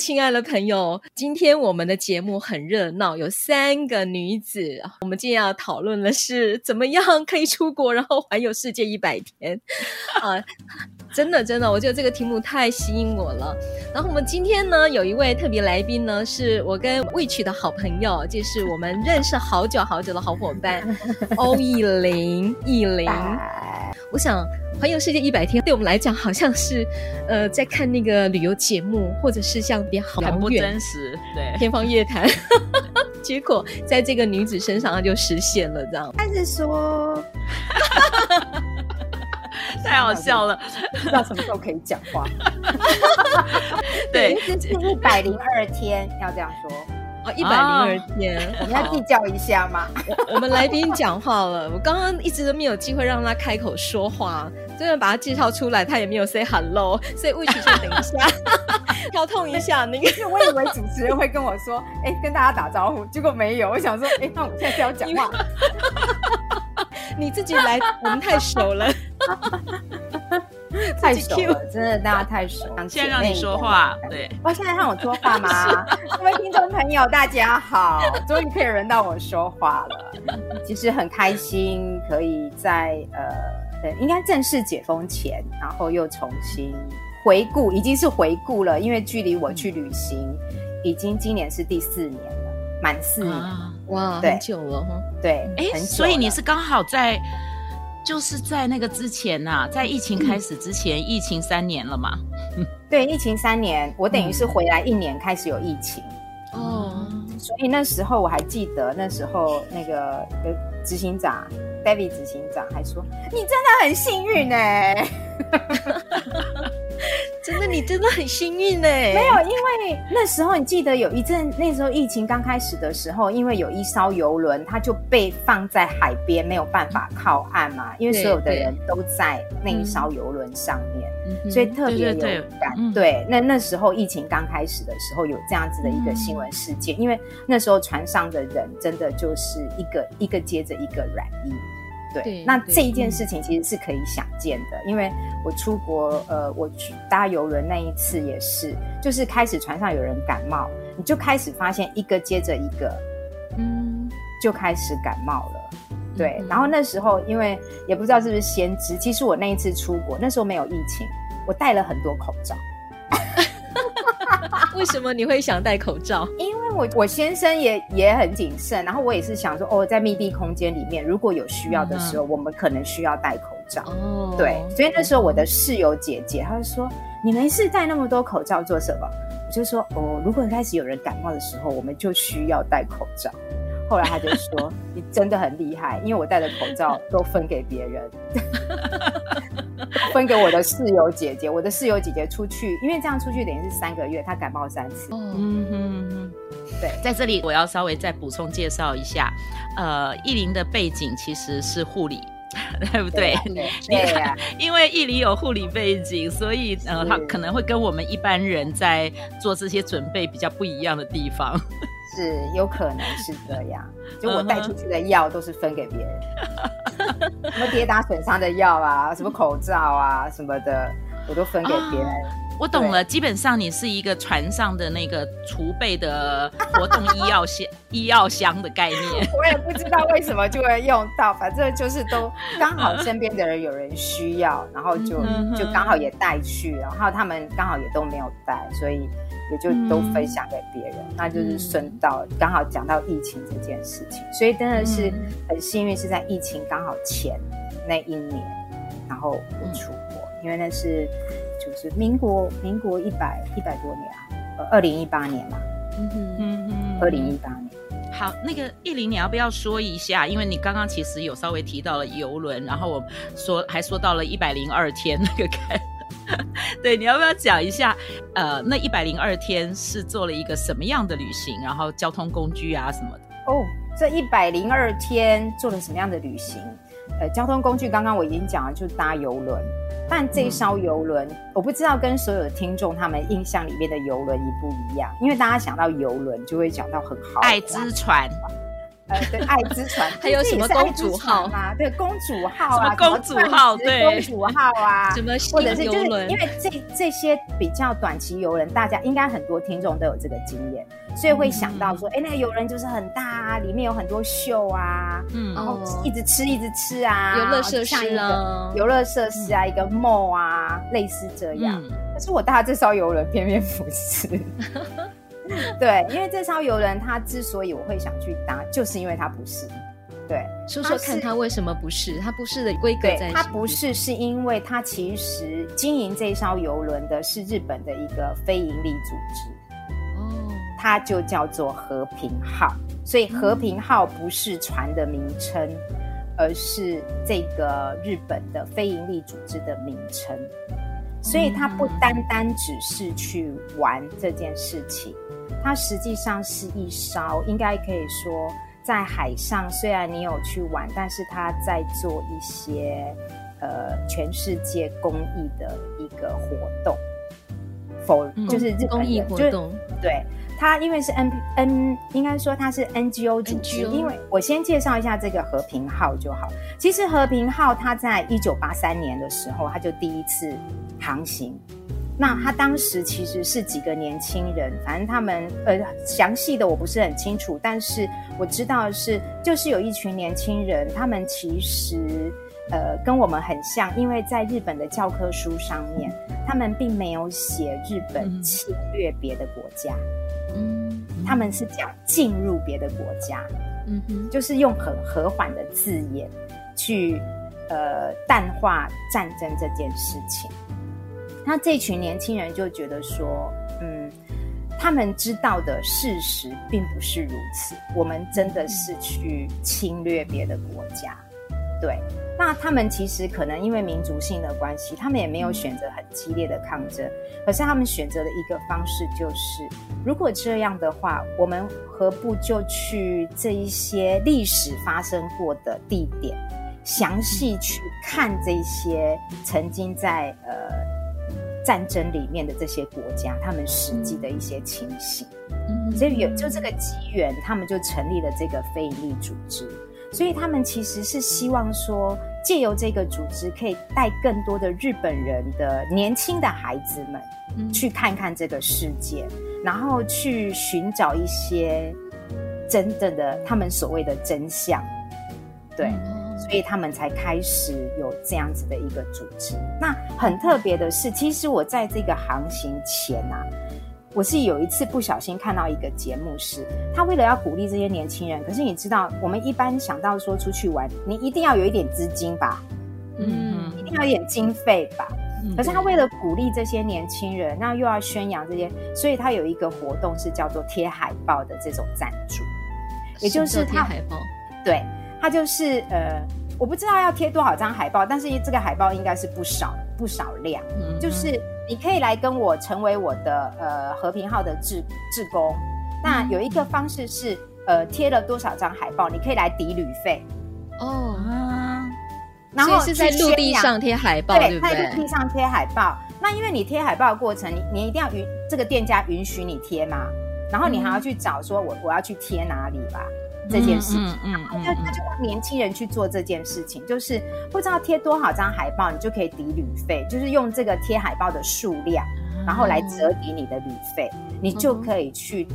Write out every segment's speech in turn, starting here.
亲爱的朋友，今天我们的节目很热闹，有三个女子。我们今天要讨论的是怎么样可以出国，然后环游世界一百天。啊，真的真的，我觉得这个题目太吸引我了。然后我们今天呢，有一位特别来宾呢，是我跟 Witch 的好朋友，就是我们认识好久好久的好伙伴 欧艺玲。艺玲，我想。环游世界一百天，对我们来讲好像是，呃，在看那个旅游节目，或者是像别好遥远，很不真实，对，天方夜谭。结果在这个女子身上，它就实现了，这样。还是说，太好 笑了，不知道什么时候可以讲话。对，这是一百零二天，要这样说。哦，一百零二天，哦、我们要计较一下吗？我，我们来宾讲话了，我刚刚一直都没有机会让他开口说话，就算把他介绍出来，他也没有 say hello，所以 Witch 先等一下，跳痛一下那个。我以为主持人会跟我说，哎、欸，跟大家打招呼，结果没有。我想说，哎、欸，那我们现在是要讲话，你自己来，我们太熟了。太熟了，真的大家太熟。现在让你说话，对。哇，现在让我说话吗？各位听众朋友，大家好，终于可以轮到我说话了。其实很开心，可以在呃，应该正式解封前，然后又重新回顾，已经是回顾了，因为距离我去旅行，嗯、已经今年是第四年了，满四年，啊、哇，很久了哈。对，哎，所以你是刚好在。就是在那个之前呐、啊，在疫情开始之前，嗯、疫情三年了嘛。对，疫情三年，我等于是回来一年开始有疫情。哦、嗯，所以那时候我还记得，那时候那个执行长 David 执行长还说：“你真的很幸运呢、欸。” 真的，你真的很幸运呢。没有，因为那时候你记得有一阵，那时候疫情刚开始的时候，因为有一艘游轮，它就被放在海边，没有办法靠岸嘛。因为所有的人都在那一艘游轮上面，嗯、所以特别有感。对，那那时候疫情刚开始的时候，有这样子的一个新闻事件，嗯、因为那时候船上的人真的就是一个一个接着一个染疫。对，对那这一件事情其实是可以想见的，嗯、因为我出国，呃，我去搭邮轮那一次也是，就是开始船上有人感冒，你就开始发现一个接着一个，嗯，就开始感冒了。对，嗯、然后那时候因为也不知道是不是先知，其实我那一次出国那时候没有疫情，我戴了很多口罩。为什么你会想戴口罩？因为我我先生也也很谨慎，然后我也是想说，哦，在密闭空间里面，如果有需要的时候，嗯、我们可能需要戴口罩。哦，对，所以那时候我的室友姐姐，她就说：“你没事戴那么多口罩做什么？”我就说：“哦，如果开始有人感冒的时候，我们就需要戴口罩。”后来他就说：“ 你真的很厉害，因为我戴的口罩都分给别人。”分给我的室友姐姐，我的室友姐姐出去，因为这样出去等于是三个月，她感冒三次。嗯哼哼，对，在这里我要稍微再补充介绍一下，呃，意林的背景其实是护理，对不对？对呀，因为意林有护理背景，所以呃，他可能会跟我们一般人在做这些准备比较不一样的地方。是有可能是这样，就我带出去的药都是分给别人，什么跌打损伤的药啊，什么口罩啊什么的，我都分给别人。啊、我懂了，基本上你是一个船上的那个储备的活动医药箱、医药箱的概念。我也不知道为什么就会用到，反正就是都刚好身边的人有人需要，然后就就刚好也带去，然后他们刚好也都没有带，所以。也就都分享给别人，嗯、那就是顺道刚好讲到疫情这件事情，所以真的是很幸运，是在疫情刚好前那一年，然后我出国，嗯、因为那是就是民国民国一百一百多年啊，呃，二零一八年嘛，嗯哼嗯哼，二零一八年。好，那个意玲，你要不要说一下？因为你刚刚其实有稍微提到了游轮，然后我说还说到了一百零二天那个开。对，你要不要讲一下？呃，那一百零二天是做了一个什么样的旅行？然后交通工具啊什么的？哦，这一百零二天做了什么样的旅行？呃，交通工具刚刚我已经讲了，就是搭游轮。但这艘游轮，我不知道跟所有的听众他们印象里面的游轮一不一样，因为大家想到游轮就会想到很好爱之船。呃，对，爱之船，还有什么公主号吗？对，公主号啊，公主号，对，公主号啊，什么或者是就是因为这这些比较短期游轮，大家应该很多听众都有这个经验，所以会想到说，哎、嗯，那个游轮就是很大啊，里面有很多秀啊，嗯，然后一直吃一直吃啊，游乐设施啊，游乐设施啊，一个 mall 啊，类似这样。嗯、可是我搭这艘游轮偏偏不是。对，因为这艘游轮，它之所以我会想去搭，就是因为它不是。对，说说看，它为什么不是？它不是的规格在。它不是，是因为它其实经营这艘游轮的是日本的一个非营利组织。哦，它就叫做和平号，所以和平号不是船的名称，嗯、而是这个日本的非营利组织的名称。所以它不单单只是去玩这件事情。它实际上是一艘，应该可以说，在海上虽然你有去玩，但是它在做一些呃全世界公益的一个活动，否、嗯、就是日公益活动。对，它因为是 N N，应该说它是 NGO 组织。因为我先介绍一下这个和平号就好。其实和平号它在一九八三年的时候，它就第一次航行。那他当时其实是几个年轻人，反正他们呃详细的我不是很清楚，但是我知道的是就是有一群年轻人，他们其实呃跟我们很像，因为在日本的教科书上面，他们并没有写日本侵略别的国家，嗯，他们是讲进入别的国家，嗯哼，就是用很和缓的字眼去呃淡化战争这件事情。那这群年轻人就觉得说，嗯，他们知道的事实并不是如此。我们真的是去侵略别的国家，对。那他们其实可能因为民族性的关系，他们也没有选择很激烈的抗争。可是他们选择的一个方式就是，如果这样的话，我们何不就去这一些历史发生过的地点，详细去看这些曾经在呃。战争里面的这些国家，他们实际的一些情形，嗯，所以有就这个机缘，他们就成立了这个非营利组织。所以他们其实是希望说，借由这个组织，可以带更多的日本人的年轻的孩子们，去看看这个世界，然后去寻找一些真正的他们所谓的真相，对。所以他们才开始有这样子的一个组织。那很特别的是，其实我在这个航行前啊，我是有一次不小心看到一个节目是，是他为了要鼓励这些年轻人。可是你知道，我们一般想到说出去玩，你一定要有一点资金吧，嗯，一定要有一点经费吧。可是他为了鼓励这些年轻人，那又要宣扬这些，所以他有一个活动是叫做贴海报的这种赞助，也就是贴海报，对。他就是呃，我不知道要贴多少张海报，但是这个海报应该是不少不少量。嗯，就是你可以来跟我成为我的呃和平号的志志工。那有一个方式是呃贴了多少张海报，你可以来抵旅费。哦啊，然后是在陆地上贴海报，对？在陆地上贴海报。那因为你贴海报的过程，你你一定要允这个店家允许你贴嘛，然后你还要去找说我我要去贴哪里吧。这件事情，嗯嗯，那、嗯、他就让年轻人去做这件事情，就是不知道贴多少张海报，你就可以抵旅费，就是用这个贴海报的数量，然后来折抵你的旅费，你就可以去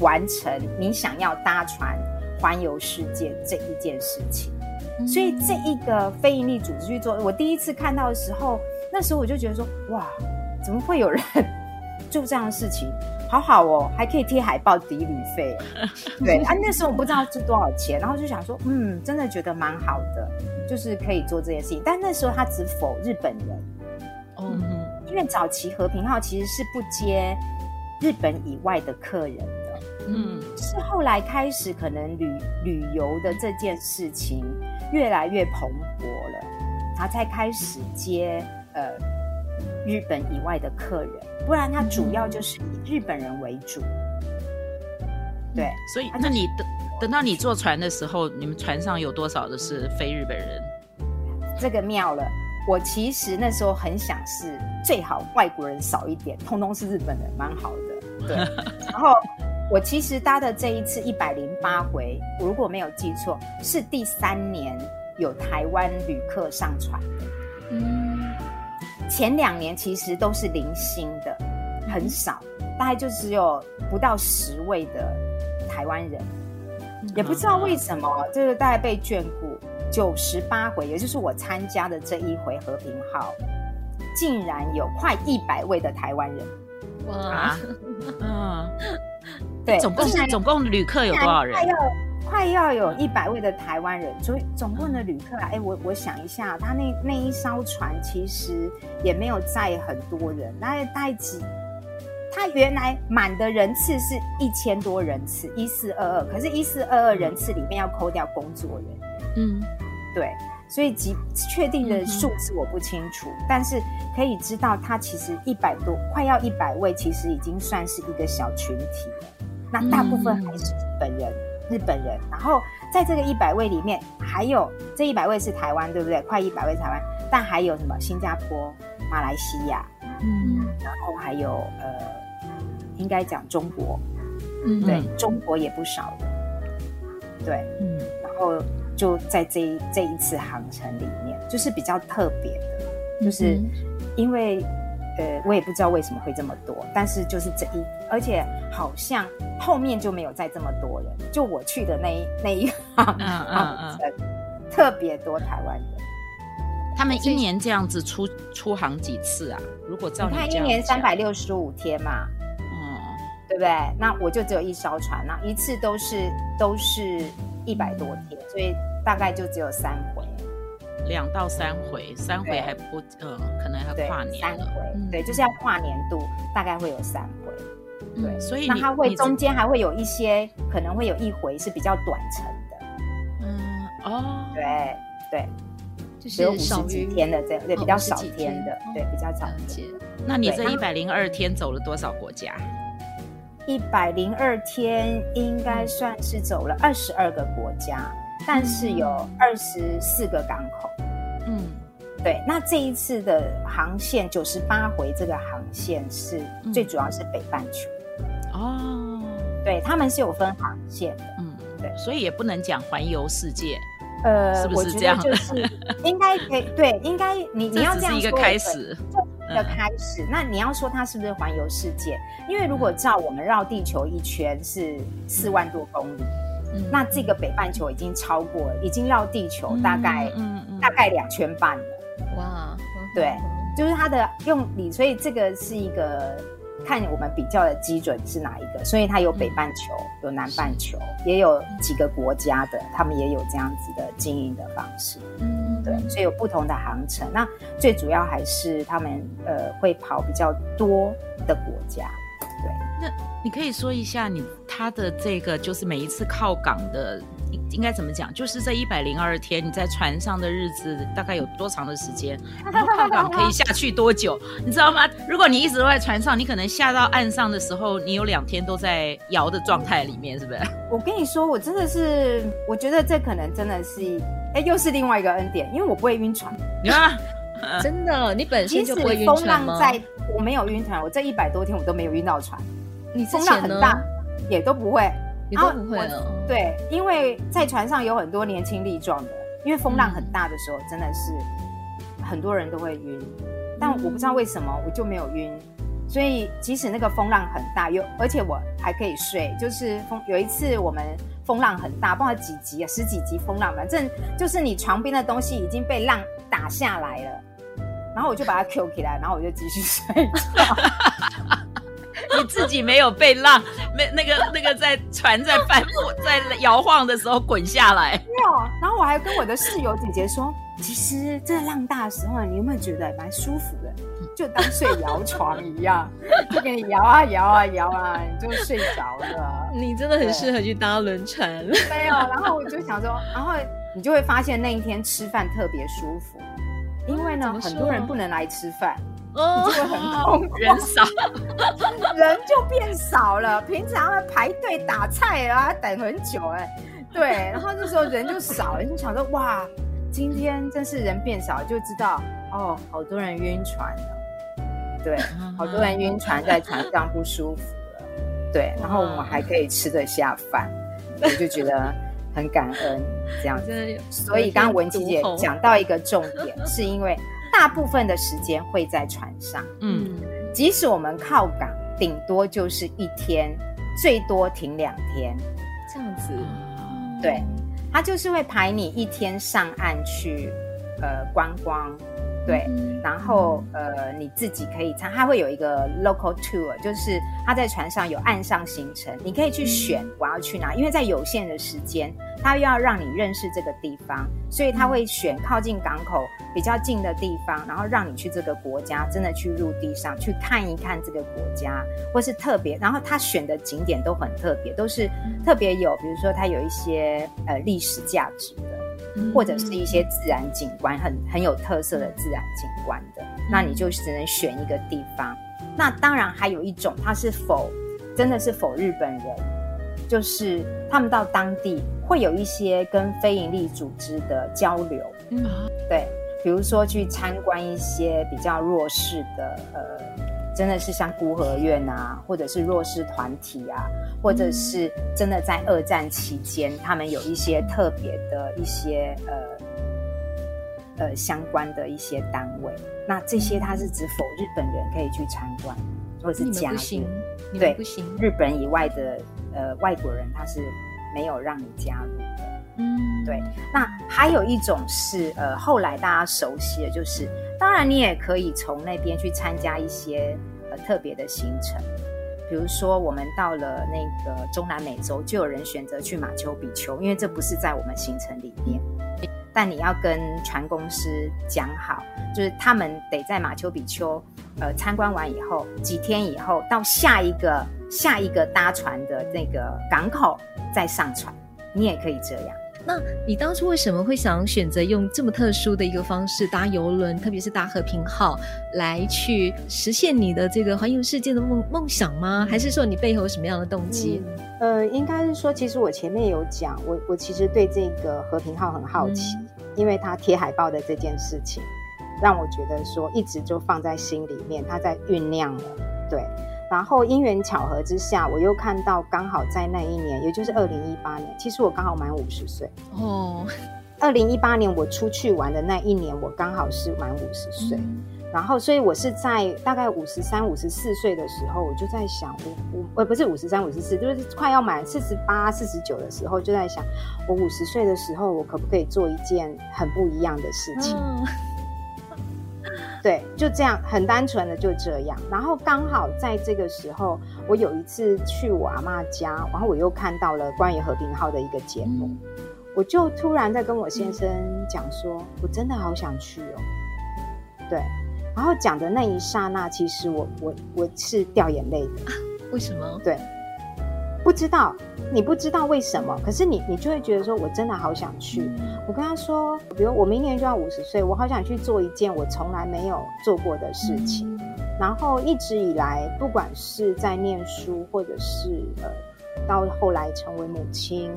完成你想要搭船环游世界这一件事情。所以这一个非营利组织去做，我第一次看到的时候，那时候我就觉得说，哇，怎么会有人 做这样的事情？好好哦，还可以贴海报抵旅费，对啊，那时候我不知道是多少钱，然后就想说，嗯，真的觉得蛮好的，就是可以做这件事情。但那时候他只否日本人，嗯，因为早期和平号其实是不接日本以外的客人的，嗯，是后来开始可能旅旅游的这件事情越来越蓬勃了，他才开始接呃日本以外的客人。不然，它主要就是以日本人为主。对，所以那你等等到你坐船的时候，你们船上有多少的是非日本人？这个妙了，我其实那时候很想是最好外国人少一点，通通是日本人，蛮好的。对，然后我其实搭的这一次一百零八回，我如果没有记错，是第三年有台湾旅客上船的。嗯，前两年其实都是零星的，很少，大概就只有不到十位的台湾人，也不知道为什么，就是大概被眷顾。九十八回，也就是我参加的这一回和平号，竟然有快一百位的台湾人。哇，嗯，对，总共总共旅客有多少人？快要快要有一百位的台湾人，所以总共的旅客啊，哎，我我想一下，他那那一艘船其实也没有载很多人，大概大概几，他原来满的人次是一千多人次，一四二二，可是，一四二二人次里面要扣掉工作人员。嗯，对，所以即确定的数字我不清楚，嗯、但是可以知道，他其实一百多，快要一百位，其实已经算是一个小群体了。那大部分还是日本人，嗯、日本人。然后在这个一百位里面，还有这一百位是台湾，对不对？快一百位台湾，但还有什么？新加坡、马来西亚，嗯，然后还有呃，应该讲中国，嗯，对，中国也不少的，对，嗯，然后。就在这一这一次航程里面，就是比较特别的，就是因为呃，我也不知道为什么会这么多，但是就是这一，而且好像后面就没有再这么多人，就我去的那一 那一航航程特别多台湾人。他们一年这样子出出行几次啊？如果照你看，一年三百六十五天嘛，嗯，对不对？那我就只有一艘船，那一次都是都是一百多天，所以。大概就只有三回，两到三回，三回还不，呃，可能还跨年。三回，对，就是要跨年度，大概会有三回。对，所以那它会中间还会有一些，可能会有一回是比较短程的。嗯，哦，对对，就是有五十几天的这样，对，比较少天的，对，比较少天。那你这一百零二天走了多少国家？一百零二天应该算是走了二十二个国家。但是有二十四个港口，嗯，对。那这一次的航线九十八回，这个航线是最主要是北半球，哦，对，他们是有分航线的，嗯，对，所以也不能讲环游世界，呃，是不是这样？就是 应该可以，对，应该你你要这样一个开始，一个开始。那你要说它是不是环游世界？因为如果照我们绕地球一圈是四万多公里。那这个北半球已经超过了，已经绕地球大概，嗯嗯、大概两圈半了。哇，对，就是它的用理，所以这个是一个看我们比较的基准是哪一个，所以它有北半球，嗯、有南半球，也有几个国家的，他们也有这样子的经营的方式。嗯，对，所以有不同的航程。那最主要还是他们呃会跑比较多的国家。对，那你可以说一下你他的这个就是每一次靠港的应该怎么讲？就是这一百零二天你在船上的日子大概有多长的时间？然后靠港可以 下去多久？你知道吗？如果你一直都在船上，你可能下到岸上的时候，你有两天都在摇的状态里面，是不是？我跟你说，我真的是，我觉得这可能真的是，哎，又是另外一个恩典，因为我不会晕船。你看，真的，你本身就不会晕船吗？我没有晕船，我这一百多天我都没有晕到船。你风浪很大，也都不会，也都不会了。对，因为在船上有很多年轻力壮的，因为风浪很大的时候，真的是很多人都会晕。但我不知道为什么我就没有晕，所以即使那个风浪很大，有而且我还可以睡。就是风有一次我们风浪很大，不知道几级啊，十几级风浪，反正就是你床边的东西已经被浪打下来了。然后我就把它 Q 起来，然后我就继续 睡觉。你自己没有被浪，没那个那个在船在翻在摇晃的时候滚下来。没有。然后我还跟我的室友姐姐说，其实这浪大的时候，你有没有觉得蛮舒服的？就当睡摇床一样，就给你摇啊摇啊摇啊，你就睡着了。你真的很适合去搭轮船。没有。然后我就想说，然后你就会发现那一天吃饭特别舒服。因为呢，很多人不能来吃饭，哦，就会很空，人少，人就变少了。平常要排队打菜啊，等很久哎、欸，对，然后这时候人就少了，你想说哇，今天真是人变少，就知道哦，好多人晕船了，对，好多人晕船在船上不舒服了，对，然后我们还可以吃得下饭，我就觉得很感恩这样子。所以刚刚文琪姐讲到一个重点，是因为。大部分的时间会在船上，嗯，即使我们靠港，顶多就是一天，最多停两天，这样子，对，他就是会排你一天上岸去，呃，观光。对，然后呃，你自己可以参，他会有一个 local tour，就是他在船上有岸上行程，你可以去选我要去哪，因为在有限的时间，他又要让你认识这个地方，所以他会选靠近港口比较近的地方，然后让你去这个国家，真的去陆地上去看一看这个国家，或是特别，然后他选的景点都很特别，都是特别有，比如说他有一些呃历史价值的。或者是一些自然景观很很有特色的自然景观的，那你就只能选一个地方。那当然还有一种，它是否真的是否日本人，就是他们到当地会有一些跟非营利组织的交流，嗯，对，比如说去参观一些比较弱势的呃。真的是像孤儿院啊，或者是弱势团体啊，或者是真的在二战期间，他们有一些特别的一些呃呃相关的一些单位。那这些他是指否日本人可以去参观，或者是加入？对，不行。日本以外的呃外国人他是没有让你加入的。嗯，对。那还有一种是呃后来大家熟悉的，就是。当然，你也可以从那边去参加一些呃特别的行程，比如说我们到了那个中南美洲，就有人选择去马丘比丘，因为这不是在我们行程里面，但你要跟船公司讲好，就是他们得在马丘比丘呃参观完以后，几天以后到下一个下一个搭船的那个港口再上船，你也可以这样。那你当初为什么会想选择用这么特殊的一个方式搭游轮，特别是搭和平号，来去实现你的这个环游世界的梦梦想吗？还是说你背后有什么样的动机？嗯、呃，应该是说，其实我前面有讲，我我其实对这个和平号很好奇，嗯、因为它贴海报的这件事情，让我觉得说一直就放在心里面，它在酝酿了，对。然后因缘巧合之下，我又看到刚好在那一年，也就是二零一八年，其实我刚好满五十岁哦。二零一八年我出去玩的那一年，我刚好是满五十岁。嗯、然后，所以我是在大概五十三、五十四岁的时候，我就在想，我我呃不是五十三、五十四，就是快要满四十八、四十九的时候，就在想，我五十岁的时候，我可不可以做一件很不一样的事情？嗯对，就这样，很单纯的就这样。然后刚好在这个时候，我有一次去我阿妈家，然后我又看到了关于和平号的一个节目，嗯、我就突然在跟我先生讲说，嗯、我真的好想去哦。对，然后讲的那一刹那，其实我我我是掉眼泪的。为什么？对。不知道，你不知道为什么，可是你你就会觉得说，我真的好想去。我跟他说，比如我明年就要五十岁，我好想去做一件我从来没有做过的事情。然后一直以来，不管是在念书，或者是呃，到后来成为母亲，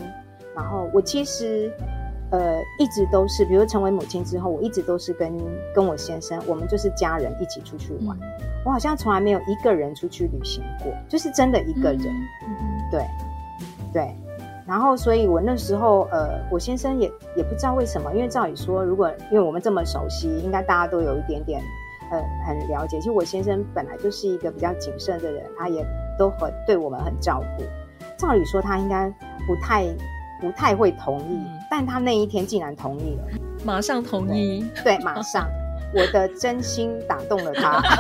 然后我其实呃一直都是，比如成为母亲之后，我一直都是跟跟我先生，我们就是家人一起出去玩。我好像从来没有一个人出去旅行过，就是真的一个人。对，对，然后，所以我那时候，呃，我先生也也不知道为什么，因为照理说，如果因为我们这么熟悉，应该大家都有一点点，呃，很了解。其实我先生本来就是一个比较谨慎的人，他也都很对我们很照顾。照理说，他应该不太不太会同意，嗯、但他那一天竟然同意了，马上同意，对，对，马上，我的真心打动了他。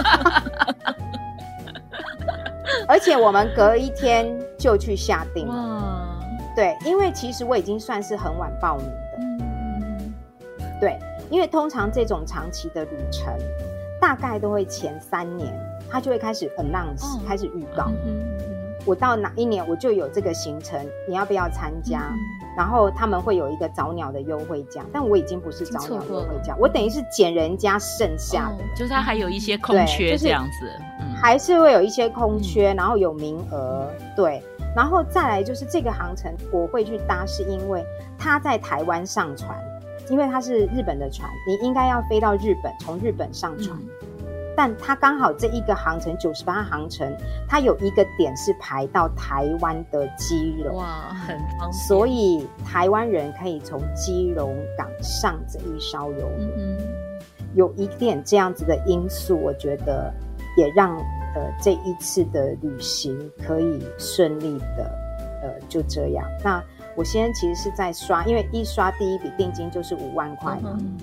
而且我们隔一天就去下定了，对，因为其实我已经算是很晚报名的，嗯、对，因为通常这种长期的旅程，大概都会前三年，他就会开始 announce，、哦、开始预告，嗯、我到哪一年我就有这个行程，你要不要参加？嗯、然后他们会有一个早鸟的优惠价，但我已经不是早鸟优惠价，我等于是捡人家剩下的，哦、就是他还有一些空缺这样子，就是嗯、还是会有一些空缺，然后有名额，对，然后再来就是这个航程我会去搭，是因为他在台湾上船，因为它是日本的船，你应该要飞到日本，从日本上船。嗯但它刚好这一个航程九十八航程，它有一个点是排到台湾的基隆，哇，很方便。所以台湾人可以从基隆港上这一艘游轮，嗯、有一点这样子的因素，我觉得也让呃这一次的旅行可以顺利的呃就这样。那我现在其实是在刷，因为一刷第一笔定金就是五万块嘛。嗯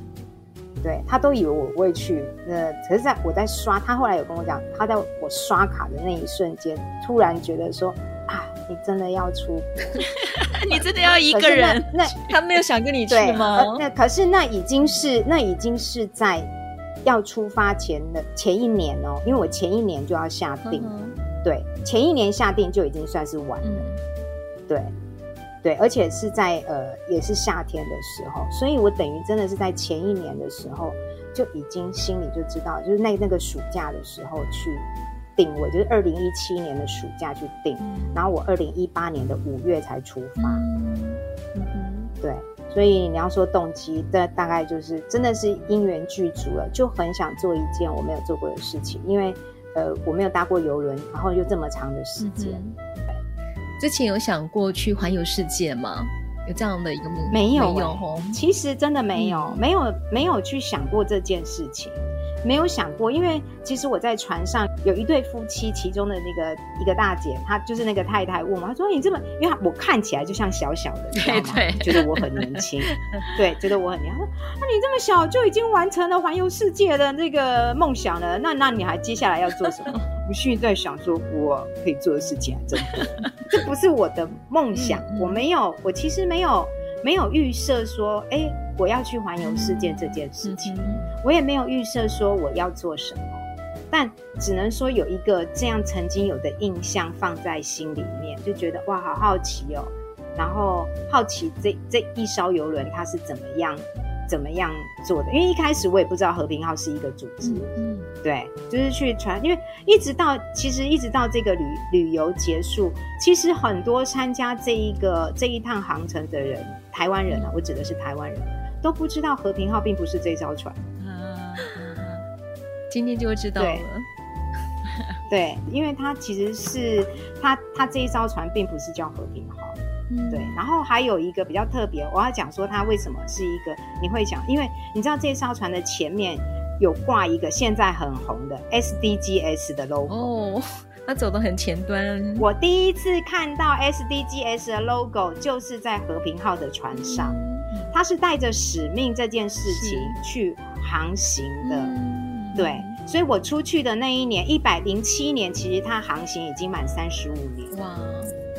对，他都以为我不会去，那，可是在我在刷，他后来有跟我讲，他在我刷卡的那一瞬间，突然觉得说啊，你真的要出，你真的要一个人？那，那 他没有想跟你去吗？呃、那可是那已经是那已经是在要出发前的前一年哦，因为我前一年就要下定，嗯、对，前一年下定就已经算是晚了，嗯、对。对，而且是在呃，也是夏天的时候，所以我等于真的是在前一年的时候就已经心里就知道，就是那那个暑假的时候去定位，就是二零一七年的暑假去定，然后我二零一八年的五月才出发。对，所以你要说动机，这大概就是真的是因缘具足了，就很想做一件我没有做过的事情，因为呃，我没有搭过游轮，然后又这么长的时间。嗯之前有想过去环游世界吗？有这样的一个目标？没有，没有。其实真的没有，嗯、没有，没有去想过这件事情。没有想过，因为其实我在船上有一对夫妻，其中的那个一个大姐，她就是那个太太问我，她说：“你这么，因为我看起来就像小小的，你知道吗？对 对，觉得我很年轻，对，觉得我很年轻。她说：那你这么小就已经完成了环游世界的那个梦想了，那那你还接下来要做什么？我现在在想说，我可以做的事情还真的，这不是我的梦想，我没有，我其实没有。”没有预设说，哎，我要去环游世界这件事情，嗯、我也没有预设说我要做什么，但只能说有一个这样曾经有的印象放在心里面，就觉得哇，好好奇哦，然后好奇这这一艘游轮它是怎么样。怎么样做的？因为一开始我也不知道和平号是一个组织，嗯，嗯对，就是去传，因为一直到其实一直到这个旅旅游结束，其实很多参加这一个这一趟航程的人，台湾人啊，嗯、我指的是台湾人，都不知道和平号并不是这艘船，啊，今天就会知道了，对，对，因为它其实是它它这一艘船并不是叫和平号。对，然后还有一个比较特别，我要讲说它为什么是一个，你会讲，因为你知道这艘船的前面有挂一个现在很红的 SDGs 的 logo 哦，它走的很前端。我第一次看到 SDGs 的 logo 就是在和平号的船上，嗯、它是带着使命这件事情去航行的，嗯、对，所以我出去的那一年一百零七年，其实它航行已经满三十五年。哇。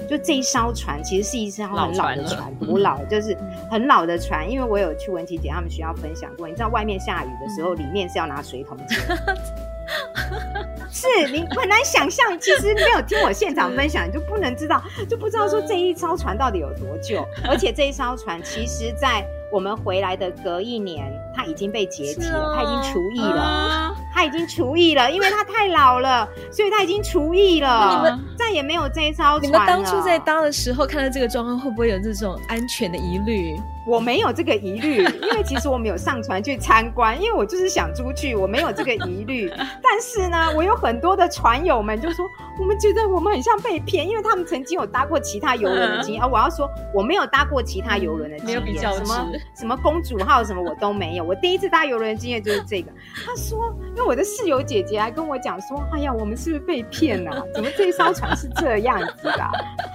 就这一艘船其实是一艘很老的船，古老，老 就是很老的船。因为我有去文琪姐他们学校分享过，你知道外面下雨的时候，里面是要拿水桶接。是你很难想象，其实没有听我现场分享，你就不能知道，就不知道说这一艘船到底有多旧。而且这一艘船，其实在我们回来的隔一年，它已经被解体了，他已经除役了。他已经除役了，因为他太老了，所以他已经除役了。你们再也没有这一艘船了。你们当初在搭的时候，看到这个状况，会不会有这种安全的疑虑？我没有这个疑虑，因为其实我们有上船去参观，因为我就是想出去，我没有这个疑虑。但是呢，我有很多的船友们就说，我们觉得我们很像被骗，因为他们曾经有搭过其他游轮的经验。啊、我要说，我没有搭过其他游轮的经验，没有比较什么什么公主号什么我都没有。我第一次搭游轮的经验就是这个。他说，因为我的室友姐姐还跟我讲说，哎呀，我们是不是被骗啊？怎么这一艘船是这样子的？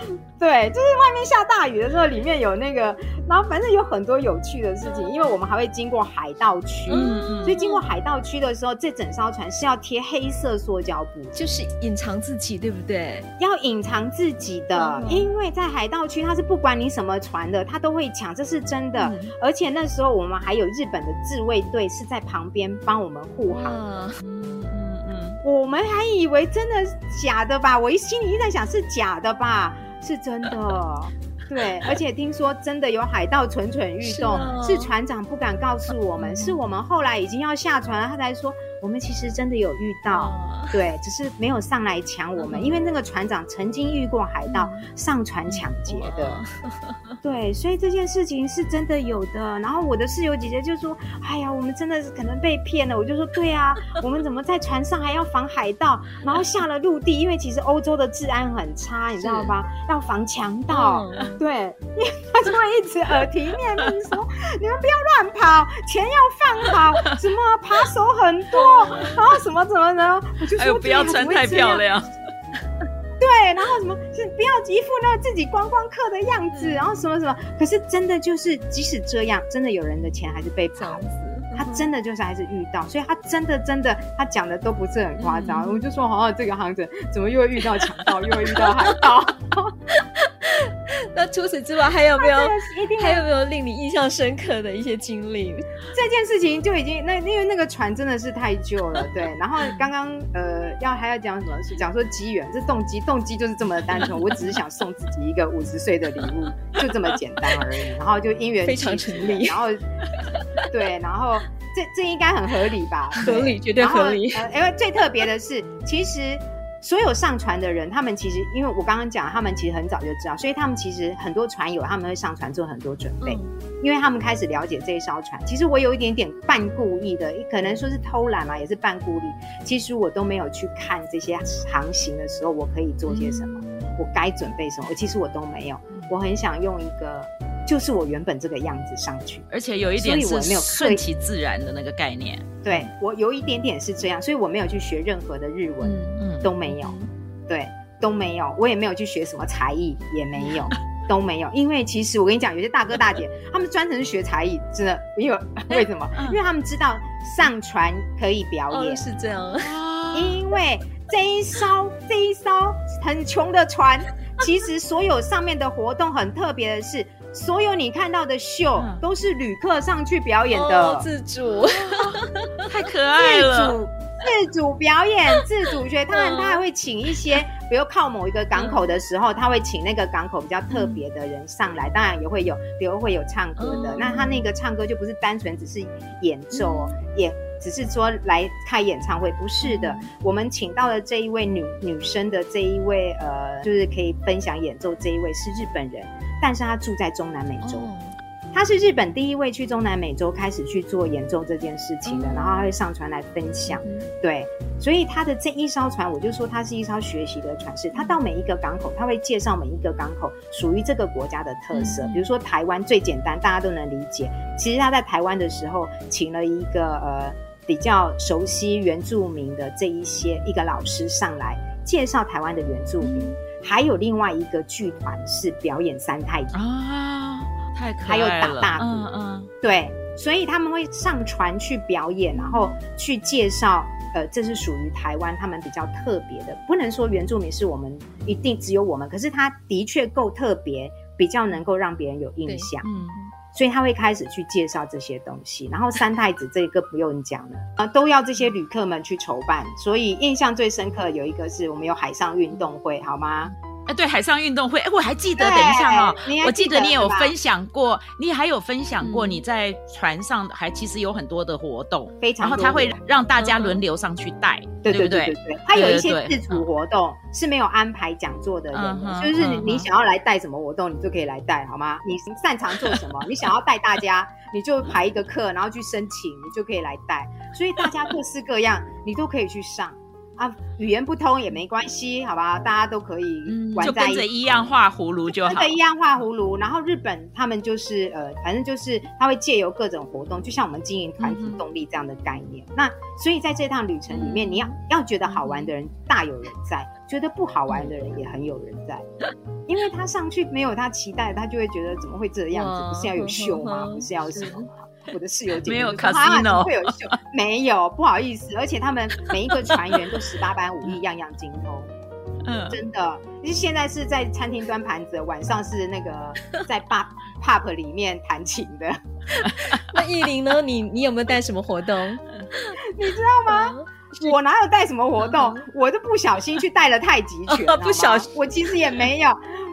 对，就是外面下大雨的时候，里面有那个，然后反正有。有很多有趣的事情，因为我们还会经过海盗区，嗯嗯，所以经过海盗区的时候，这整艘船是要贴黑色塑胶布，就是隐藏自己，对不对？要隐藏自己的，嗯、因为在海盗区，它是不管你什么船的，它都会抢，这是真的。嗯、而且那时候我们还有日本的自卫队是在旁边帮我们护航。嗯我们还以为真的假的吧？我一心里一直在想是假的吧？是真的。对，而且听说真的有海盗蠢蠢欲动，是，是船长不敢告诉我们，是我们后来已经要下船了，他才说。我们其实真的有遇到，对，只是没有上来抢我们，因为那个船长曾经遇过海盗上船抢劫的，对，所以这件事情是真的有的。然后我的室友姐姐就说：“哎呀，我们真的是可能被骗了。”我就说：“对啊，我们怎么在船上还要防海盗？然后下了陆地，因为其实欧洲的治安很差，你知道吧？要防强盗，对，因为他就会一直耳提面命说：你们不要乱跑，钱要放好，什么扒手很多。”然后什么怎么呢？我就说不要穿太漂亮。对，然后什么是不要一副那自己观光客的样子，然后什么什么。可是真的就是，即使这样，真的有人的钱还是被跑。他真的就是还是遇到，所以他真的真的，他讲的都不是很夸张。我就说，好像这个行程怎么又会遇到强盗，又会遇到海盗。那除此之外还有没有？还有没有令你印象深刻的一些经历？这件事情就已经那因为那个船真的是太旧了，对。然后刚刚呃要还要讲什么？是讲说机缘，这动机动机就是这么的单纯。我只是想送自己一个五十岁的礼物，就这么简单而已。然后就因缘非常成立。然后对，然后这这应该很合理吧？合理，绝对合理。呃，因为最特别的是，其实。所有上船的人，他们其实，因为我刚刚讲，他们其实很早就知道，所以他们其实很多船友他们会上船做很多准备，嗯、因为他们开始了解这一艘船。其实我有一点点半故意的，可能说是偷懒嘛，也是半故意。其实我都没有去看这些航行的时候，我可以做些什么，我该准备什么，其实我都没有。我很想用一个。就是我原本这个样子上去，而且有一点是顺其自然的那个概念。对，我有一点点是这样，所以我没有去学任何的日文，嗯嗯、都没有，对，都没有。我也没有去学什么才艺，也没有，都没有。因为其实我跟你讲，有些大哥大姐他们专程学才艺，真的，因为 为什么？因为他们知道上船可以表演，哦、是这样。因为这一艘这一艘很穷的船，其实所有上面的活动很特别的是。所有你看到的秀都是旅客上去表演的，哦、自主，太可爱了。自主自主表演，自主学。当然，他还会请一些，比如靠某一个港口的时候，他会请那个港口比较特别的人上来。当然也会有，比如会有唱歌的。那他那个唱歌就不是单纯只是演奏，也只是说来开演唱会，不是的。我们请到的这一位女女生的这一位，呃，就是可以分享演奏这一位是日本人。但是他住在中南美洲，他是日本第一位去中南美洲开始去做演奏这件事情的，然后他会上船来分享，对，所以他的这一艘船，我就说它是一艘学习的船，是他到每一个港口，他会介绍每一个港口属于这个国家的特色，比如说台湾最简单，大家都能理解。其实他在台湾的时候，请了一个呃比较熟悉原住民的这一些一个老师上来介绍台湾的原住民。还有另外一个剧团是表演三太子。啊，太可爱了，还有打大鼓，嗯嗯，对，所以他们会上船去表演，然后去介绍，呃，这是属于台湾他们比较特别的，不能说原住民是我们一定只有我们，可是他的确够特别，比较能够让别人有印象，嗯。所以他会开始去介绍这些东西，然后三太子这个不用讲了啊，都要这些旅客们去筹办。所以印象最深刻有一个是我们有海上运动会，好吗？哎，对，海上运动会，哎，我还记得，等一下哦，我记得你有分享过，你还有分享过你在船上还其实有很多的活动，非常，然后他会让大家轮流上去带，对对对对对，他有一些自主活动是没有安排讲座的人，就是你你想要来带什么活动，你就可以来带，好吗？你擅长做什么，你想要带大家，你就排一个课，然后去申请，你就可以来带，所以大家各式各样，你都可以去上。啊，语言不通也没关系，好吧，大家都可以玩在一起，嗯、就跟着一样画葫芦就好。跟着一样画葫芦，然后日本他们就是呃，反正就是他会借由各种活动，就像我们经营团体动力这样的概念。嗯、那所以在这趟旅程里面，嗯、你要要觉得好玩的人大有人在，觉得不好玩的人也很有人在，因为他上去没有他期待，他就会觉得怎么会这样子？不是要有秀吗？不是要什么吗？我的室友姐姐没有卡西诺，会有秀？没有，不好意思，而且他们每一个船员都十八般武艺，样样精通。嗯，真的，其实现在是在餐厅端盘子，晚上是那个 在 pub pub 里面弹琴的。那艺林呢？你你有没有带什么活动？你知道吗？我哪有带什么活动？我就不小心去带了太极拳，不小心，我其实也没有，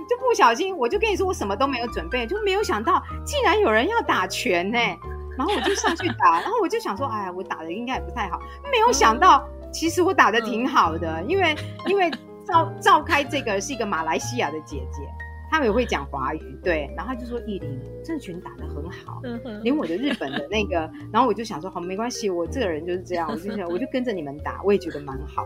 就不小心，我就跟你说，我什么都没有准备，就没有想到竟然有人要打拳呢，然后我就上去打，然后我就想说，哎呀，我打的应该也不太好，没有想到，其实我打的挺好的，因为因为召召开这个是一个马来西亚的姐姐。他们也会讲华语，对，然后他就说艺林这群打得很好，连我的日本的那个，然后我就想说好没关系，我这个人就是这样，我就想我就跟着你们打，我也觉得蛮好，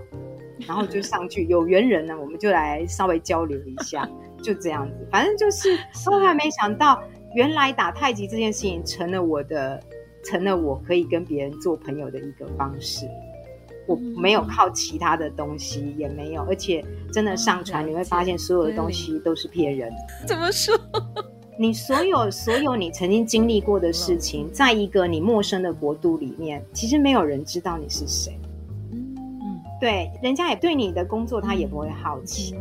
然后就上去有缘人呢，我们就来稍微交流一下，就这样子，反正就是 后来没想到，原来打太极这件事情成了我的，成了我可以跟别人做朋友的一个方式。我没有靠其他的东西，也没有，而且真的上传你会发现，所有的东西都是骗人。怎么说？你所有所有你曾经经历过的事情，在一个你陌生的国度里面，其实没有人知道你是谁。嗯，对，人家也对你的工作他也不会好奇，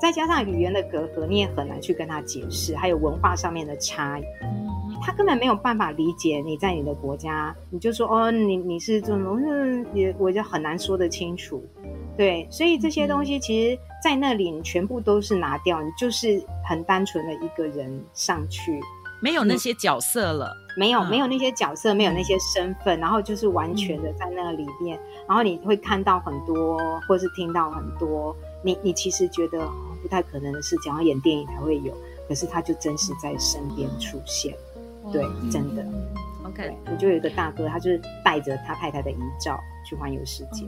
再加上语言的隔阂，你也很难去跟他解释，还有文化上面的差异。他根本没有办法理解你在你的国家，你就说哦，你你是这种，嗯，也我就很难说得清楚，对，所以这些东西其实，在那里你全部都是拿掉，你就是很单纯的一个人上去，没有那些角色了，没有没有那些角色，没有那些身份，然后就是完全的在那里面，然后你会看到很多，或是听到很多，你你其实觉得不太可能的事情，要演电影才会有，可是他就真实在身边出现。对，真的。OK，我就有一个大哥，他就是带着他太太的遗照去环游世界。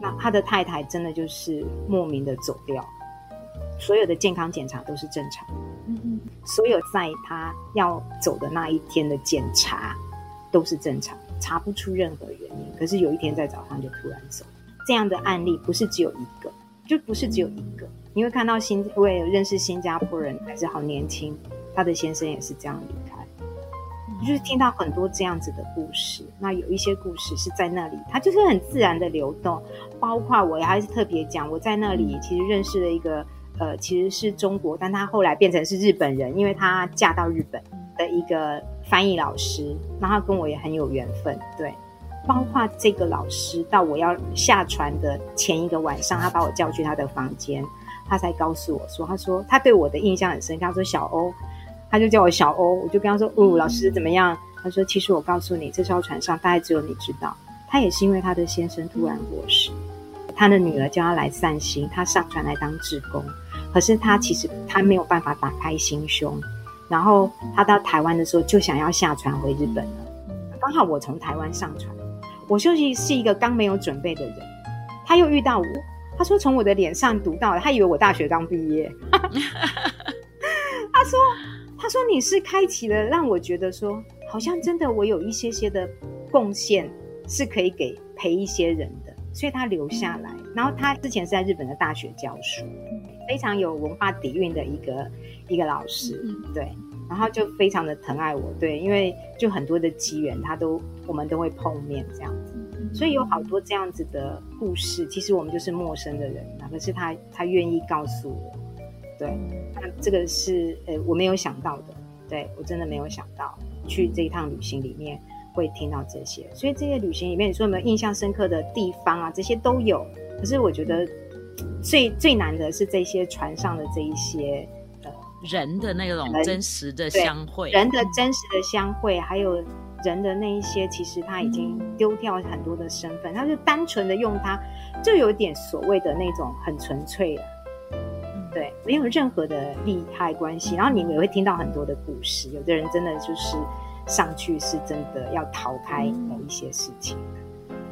那他的太太真的就是莫名的走掉，所有的健康检查都是正常。嗯嗯，所有在他要走的那一天的检查都是正常，查不出任何原因。可是有一天在早上就突然走，这样的案例不是只有一个，就不是只有一个。你会看到新，我也认识新加坡人，还是好年轻。他的先生也是这样离开，就是听到很多这样子的故事。那有一些故事是在那里，它就是很自然的流动。包括我还是特别讲，我在那里其实认识了一个，呃，其实是中国，但他后来变成是日本人，因为他嫁到日本的一个翻译老师，那他跟我也很有缘分。对，包括这个老师到我要下船的前一个晚上，他把我叫去他的房间，他才告诉我说，他说他对我的印象很深，他说小欧。他就叫我小欧，我就跟他说：“哦，老师怎么样？”他说：“其实我告诉你，这艘船上大概只有你知道。他也是因为他的先生突然过世，他的女儿叫他来散心，他上船来当志工。可是他其实他没有办法打开心胸。然后他到台湾的时候就想要下船回日本了。刚好我从台湾上船，我就是是一个刚没有准备的人。他又遇到我，他说从我的脸上读到了，他以为我大学刚毕业。他说。”他说：“你是开启了，让我觉得说，好像真的我有一些些的贡献是可以给陪一些人的，所以他留下来。然后他之前是在日本的大学教书，非常有文化底蕴的一个一个老师，对。然后就非常的疼爱我，对，因为就很多的机缘，他都我们都会碰面这样子，所以有好多这样子的故事。其实我们就是陌生的人，可是他他愿意告诉我。”对，那这个是呃我没有想到的，对，我真的没有想到去这一趟旅行里面会听到这些，所以这些旅行里面你说有没有印象深刻的地方啊？这些都有，可是我觉得最最难的是这些船上的这一些呃人的那种真实的相会，人的真实的相会，还有人的那一些其实他已经丢掉很多的身份，他就单纯的用他，就有点所谓的那种很纯粹的。对，没有任何的利害关系，然后你们也会听到很多的故事。有的人真的就是上去是真的要逃开某一些事情，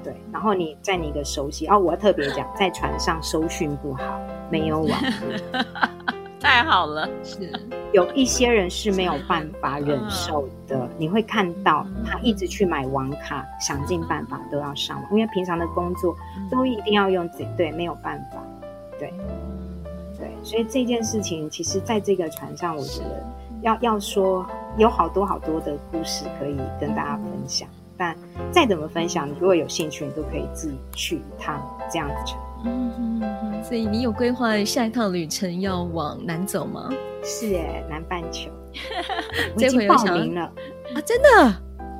对。然后你在你一个熟悉，哦，我要特别讲，在船上收讯不好，没有网络，太好了。是有一些人是没有办法忍受的，你会看到他一直去买网卡，想尽办法都要上网，因为平常的工作都一定要用这，对，没有办法，对。对，所以这件事情，其实在这个船上，我觉得要要说有好多好多的故事可以跟大家分享。但再怎么分享，你如果有兴趣，你都可以自己去一趟这样子。所以你有规划下一趟旅程要往南走吗？是耶，南半球。我已经报名了啊！真的？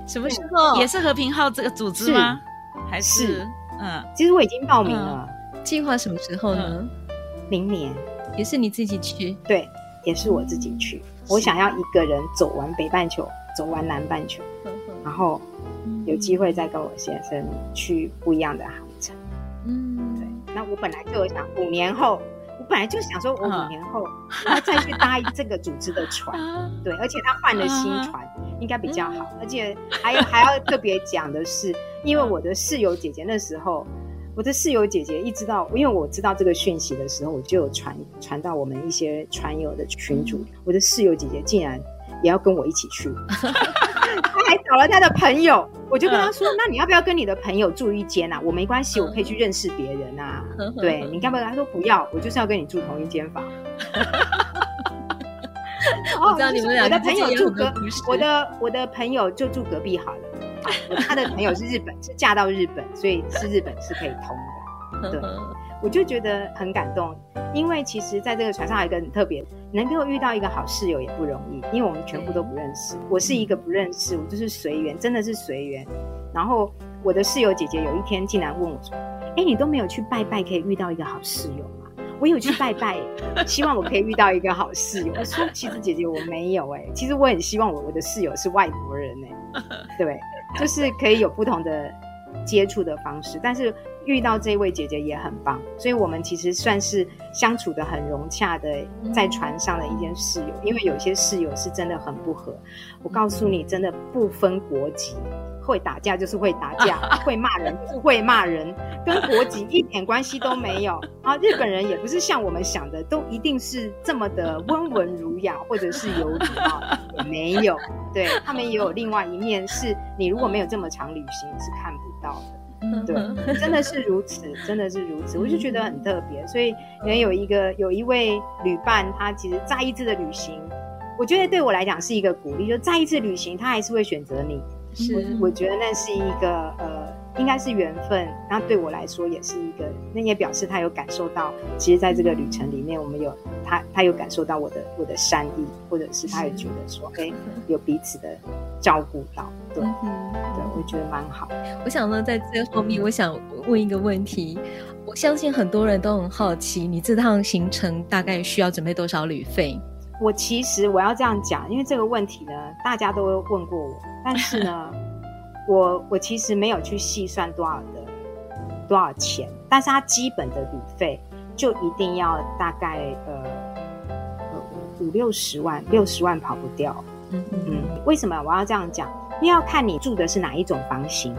什么时候？也是和平号这个组织吗？还是？嗯，其实我已经报名了。计划什么时候呢？明年也是你自己去？对，也是我自己去。我想要一个人走完北半球，走完南半球，然后有机会再跟我先生去不一样的我本来就有想，五年后，我本来就想说，我五年后然后再去搭这个组织的船。对，而且他换了新船，应该比较好。而且还有还要特别讲的是，因为我的室友姐姐那时候。我的室友姐姐一知道，因为我知道这个讯息的时候，我就有传传到我们一些船友的群组。我的室友姐姐竟然也要跟我一起去，她还找了她的朋友。我就跟他说：“那你要不要跟你的朋友住一间啊？我没关系，我可以去认识别人啊。对，你干不要？”她说：“不要，我就是要跟你住同一间房。”我知道你们俩，我的朋友住隔，我的我的朋友就住隔壁好了。他的朋友是日本，是嫁到日本，所以是日本是可以通的。对，我就觉得很感动，因为其实在这个船上还有一个很特别，能够遇到一个好室友也不容易，因为我们全部都不认识。我是一个不认识，我就是随缘，真的是随缘。然后我的室友姐姐有一天竟然问我说：“哎，你都没有去拜拜，可以遇到一个好室友吗？”我有去拜拜，希望我可以遇到一个好室友。我说：“其实姐姐我没有哎，其实我很希望我我的室友是外国人哎，对。”就是可以有不同的接触的方式，但是遇到这位姐姐也很棒，所以我们其实算是相处的很融洽的，在船上的一间室友。因为有些室友是真的很不合，我告诉你，真的不分国籍，会打架就是会打架，会骂人就是会骂人，跟国籍一点关系都没有。啊，日本人也不是像我们想的都一定是这么的温文儒雅，或者是有礼貌，也没有。对，他们也有另外一面，是你如果没有这么长旅行是看不到的。对，真的是如此，真的是如此，我就觉得很特别。所以，也有一个有一位旅伴，他其实再一次的旅行，我觉得对我来讲是一个鼓励，就再一次旅行，他还是会选择你。是，我觉得那是一个呃。应该是缘分，那对我来说也是一个，那也表示他有感受到，其实在这个旅程里面，我们有他，他有感受到我的我的善意，或者是他也觉得说，哎，有彼此的照顾到，对，嗯、对，我觉得蛮好。我想呢，在这后面，我想问一个问题，我相信很多人都很好奇，你这趟行程大概需要准备多少旅费？我其实我要这样讲，因为这个问题呢，大家都问过我，但是呢。我我其实没有去细算多少的多少钱，但是它基本的旅费就一定要大概呃五六十万，六十万跑不掉。嗯嗯，为什么我要这样讲？因为要看你住的是哪一种房型。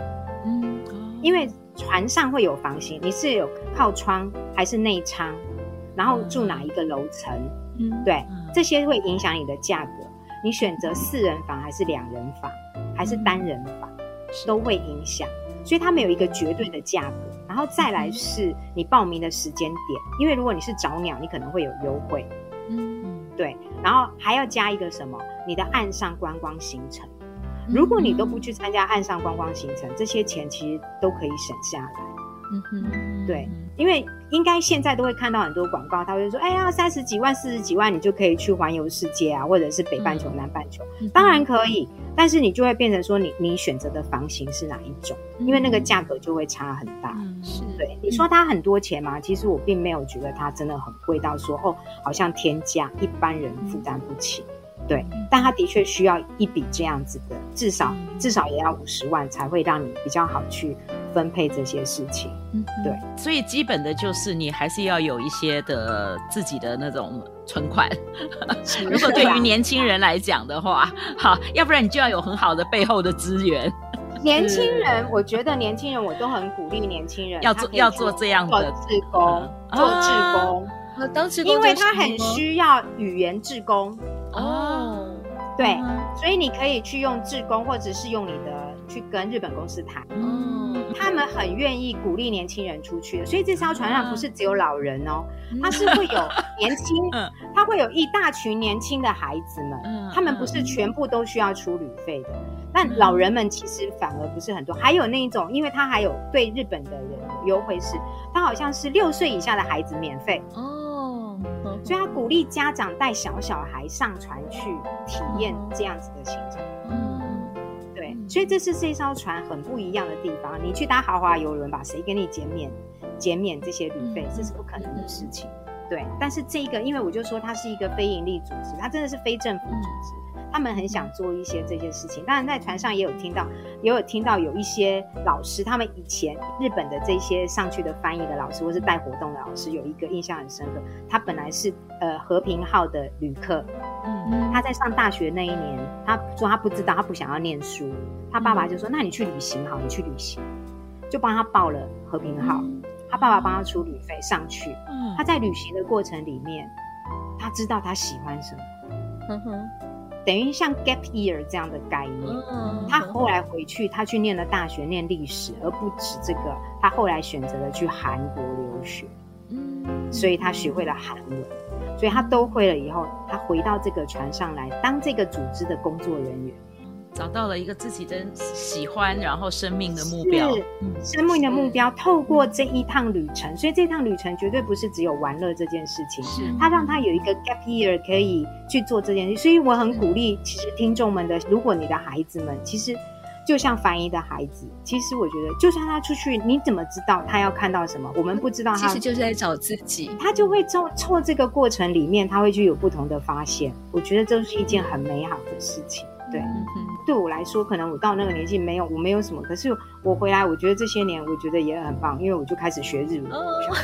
嗯，因为船上会有房型，你是有靠窗还是内舱，然后住哪一个楼层？嗯，对，这些会影响你的价格。你选择四人房还是两人房，还是单人房？都会影响，所以他们有一个绝对的价格，然后再来是你报名的时间点，因为如果你是早鸟，你可能会有优惠，嗯，对，然后还要加一个什么？你的岸上观光行程，如果你都不去参加岸上观光行程，这些钱其实都可以省下来，嗯哼，对，因为应该现在都会看到很多广告，他会说，哎呀，三十几万、四十几万，你就可以去环游世界啊，或者是北半球、南半球，当然可以。但是你就会变成说你，你你选择的房型是哪一种？因为那个价格就会差很大。嗯、是对你说它很多钱吗？其实我并没有觉得它真的很贵到说哦，好像天价，一般人负担不起。对，但他的确需要一笔这样子的，至少至少也要五十万才会让你比较好去分配这些事情。嗯，对。所以基本的就是你还是要有一些的自己的那种。存款，如果对于年轻人来讲的话，好，要不然你就要有很好的背后的资源。年轻人，我觉得年轻人我都很鼓励年轻人要做要做这样的志工，做志工，因为他很需要语言志工哦。对，所以你可以去用志工，或者是用你的去跟日本公司谈。嗯。他们很愿意鼓励年轻人出去的，所以这艘船上不是只有老人哦，他是会有年轻，他会有一大群年轻的孩子们，他们不是全部都需要出旅费的，但老人们其实反而不是很多。还有那一种，因为他还有对日本的人优惠是，他好像是六岁以下的孩子免费哦，所以他鼓励家长带小小孩上船去体验这样子的行程。嗯，对所以这是这艘船很不一样的地方。你去搭豪华游轮吧，谁给你减免减免这些旅费？这是不可能的事情。对，但是这个，因为我就说它是一个非营利组织，它真的是非政府组织。他们很想做一些这些事情，当然在船上也有听到，也有听到有一些老师，他们以前日本的这些上去的翻译的老师，或是带活动的老师，有一个印象很深刻。他本来是呃和平号的旅客，嗯，他在上大学那一年，他说他不知道，他不想要念书，他爸爸就说：“那你去旅行好，你去旅行。”就帮他报了和平号，他爸爸帮他出旅费上去。他在旅行的过程里面，他知道他喜欢什么。嗯哼。等于像 gap year 这样的概念，他后来回去，他去念了大学，念历史，而不止这个，他后来选择了去韩国留学，所以他学会了韩文，所以他都会了以后，他回到这个船上来当这个组织的工作人员。找到了一个自己的喜欢，然后生命的目标，是生命的目标。透过这一趟旅程，所以这趟旅程绝对不是只有玩乐这件事情，是他让他有一个 gap year 可以去做这件事。所以我很鼓励，其实听众们的，如果你的孩子们，其实就像凡一的孩子，其实我觉得，就算他出去，你怎么知道他要看到什么？我们不知道他，其实就是在找自己，他就会错错这个过程里面，他会去有不同的发现。我觉得这是一件很美好的事情。对，嗯、对我来说，可能我到那个年纪没有，我没有什么。可是我回来，我觉得这些年，我觉得也很棒，因为我就开始学日语。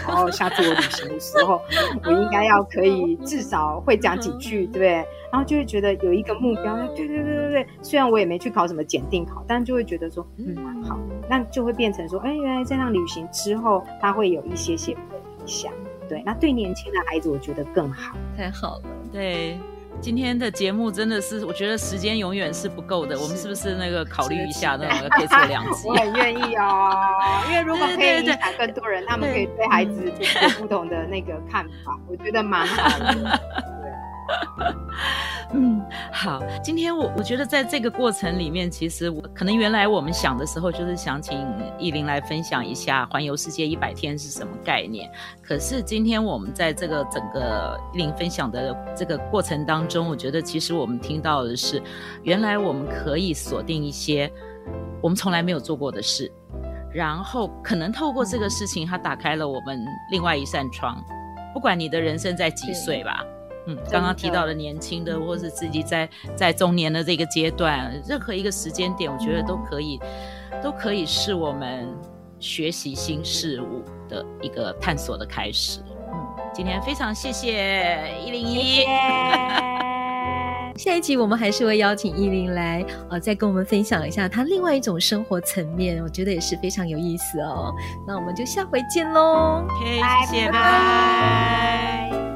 然后下次我旅行的时候，我应该要可以至少会讲几句，对不对？然后就会觉得有一个目标。对对对对对，虽然我也没去考什么检定考，但就会觉得说，嗯，蛮好。那就会变成说，哎，原来这趟旅行之后，它会有一些些影响。对，那对年轻的孩子，我觉得更好。太好了，对。今天的节目真的是，我觉得时间永远是不够的。我们是不是那个考虑一下，那种可以做两集？我很愿意哦，因为如果可以 影响更多人，他们可以对孩子有不同的那个看法，我觉得蛮好的。嗯，好，今天我我觉得在这个过程里面，其实我可能原来我们想的时候，就是想请依林来分享一下环游世界一百天是什么概念。可是今天我们在这个整个依林分享的这个过程当中，我觉得其实我们听到的是，原来我们可以锁定一些我们从来没有做过的事，然后可能透过这个事情，它打开了我们另外一扇窗。不管你的人生在几岁吧。嗯，刚刚提到的年轻的，或是自己在在中年的这个阶段，任何一个时间点，我觉得都可以，都可以是我们学习新事物的一个探索的开始。嗯，今天非常谢谢一零一。下一集我们还是会邀请一零来，呃，再跟我们分享一下她另外一种生活层面，我觉得也是非常有意思哦。那我们就下回见喽。OK，谢谢，拜拜。